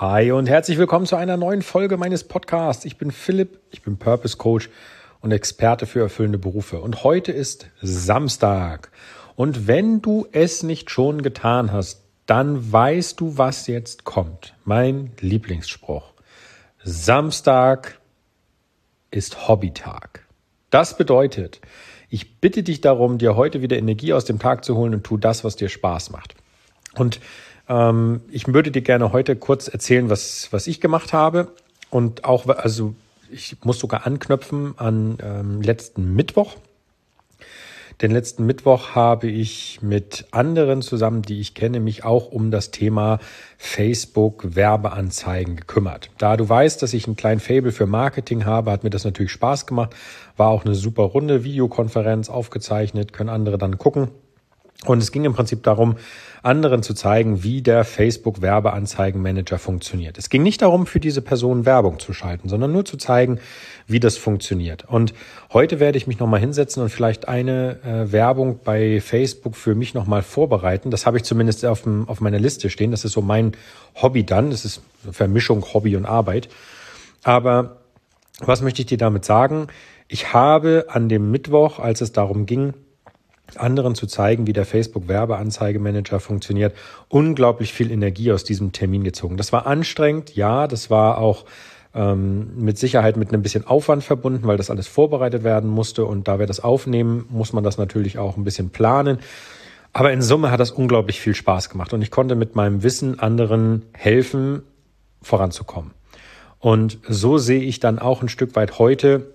Hi und herzlich willkommen zu einer neuen Folge meines Podcasts. Ich bin Philipp, ich bin Purpose Coach und Experte für erfüllende Berufe. Und heute ist Samstag. Und wenn du es nicht schon getan hast, dann weißt du, was jetzt kommt. Mein Lieblingsspruch. Samstag ist Hobbytag. Das bedeutet, ich bitte dich darum, dir heute wieder Energie aus dem Tag zu holen und tu das, was dir Spaß macht. Und ähm, ich würde dir gerne heute kurz erzählen, was, was ich gemacht habe. Und auch, also ich muss sogar anknüpfen an ähm, letzten Mittwoch. Den letzten Mittwoch habe ich mit anderen zusammen, die ich kenne, mich auch um das Thema Facebook Werbeanzeigen gekümmert. Da du weißt, dass ich einen kleinen Fable für Marketing habe, hat mir das natürlich Spaß gemacht. War auch eine super Runde, Videokonferenz aufgezeichnet, können andere dann gucken. Und es ging im Prinzip darum, anderen zu zeigen, wie der Facebook Werbeanzeigenmanager funktioniert. Es ging nicht darum, für diese Person Werbung zu schalten, sondern nur zu zeigen, wie das funktioniert. Und heute werde ich mich nochmal hinsetzen und vielleicht eine äh, Werbung bei Facebook für mich nochmal vorbereiten. Das habe ich zumindest auf, dem, auf meiner Liste stehen. Das ist so mein Hobby dann. Das ist eine Vermischung Hobby und Arbeit. Aber was möchte ich dir damit sagen? Ich habe an dem Mittwoch, als es darum ging, anderen zu zeigen, wie der Facebook Werbeanzeigemanager funktioniert, unglaublich viel Energie aus diesem Termin gezogen. Das war anstrengend, ja, das war auch ähm, mit Sicherheit mit einem bisschen Aufwand verbunden, weil das alles vorbereitet werden musste und da wir das aufnehmen, muss man das natürlich auch ein bisschen planen. Aber in Summe hat das unglaublich viel Spaß gemacht und ich konnte mit meinem Wissen anderen helfen, voranzukommen. Und so sehe ich dann auch ein Stück weit heute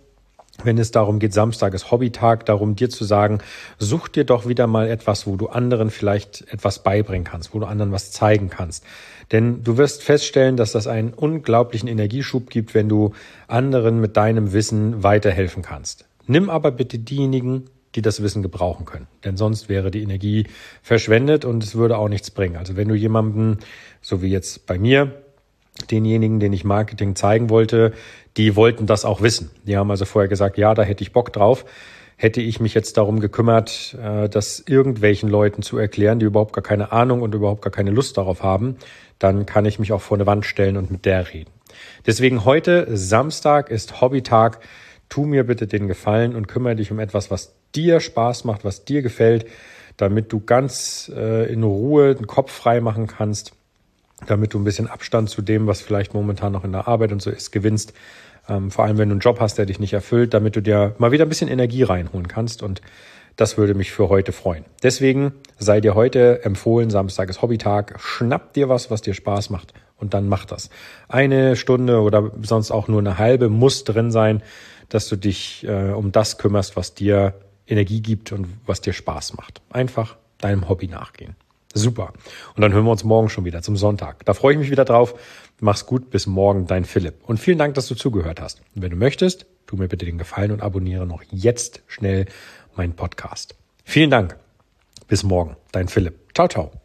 wenn es darum geht, Samstag ist Hobbytag, darum dir zu sagen, such dir doch wieder mal etwas, wo du anderen vielleicht etwas beibringen kannst, wo du anderen was zeigen kannst. Denn du wirst feststellen, dass das einen unglaublichen Energieschub gibt, wenn du anderen mit deinem Wissen weiterhelfen kannst. Nimm aber bitte diejenigen, die das Wissen gebrauchen können. Denn sonst wäre die Energie verschwendet und es würde auch nichts bringen. Also wenn du jemanden, so wie jetzt bei mir, denjenigen, den ich Marketing zeigen wollte, die wollten das auch wissen. Die haben also vorher gesagt, ja, da hätte ich Bock drauf. Hätte ich mich jetzt darum gekümmert, äh, das irgendwelchen Leuten zu erklären, die überhaupt gar keine Ahnung und überhaupt gar keine Lust darauf haben, dann kann ich mich auch vor eine Wand stellen und mit der reden. Deswegen heute Samstag ist Hobbytag. Tu mir bitte den Gefallen und kümmere dich um etwas, was dir Spaß macht, was dir gefällt, damit du ganz äh, in Ruhe den Kopf frei machen kannst damit du ein bisschen Abstand zu dem, was vielleicht momentan noch in der Arbeit und so ist, gewinnst. Ähm, vor allem, wenn du einen Job hast, der dich nicht erfüllt, damit du dir mal wieder ein bisschen Energie reinholen kannst. Und das würde mich für heute freuen. Deswegen sei dir heute empfohlen, Samstag ist Hobbytag, schnapp dir was, was dir Spaß macht und dann mach das. Eine Stunde oder sonst auch nur eine halbe muss drin sein, dass du dich äh, um das kümmerst, was dir Energie gibt und was dir Spaß macht. Einfach deinem Hobby nachgehen. Super. Und dann hören wir uns morgen schon wieder zum Sonntag. Da freue ich mich wieder drauf. Mach's gut, bis morgen, dein Philipp. Und vielen Dank, dass du zugehört hast. Und wenn du möchtest, tu mir bitte den Gefallen und abonniere noch jetzt schnell meinen Podcast. Vielen Dank. Bis morgen, dein Philipp. Ciao, ciao.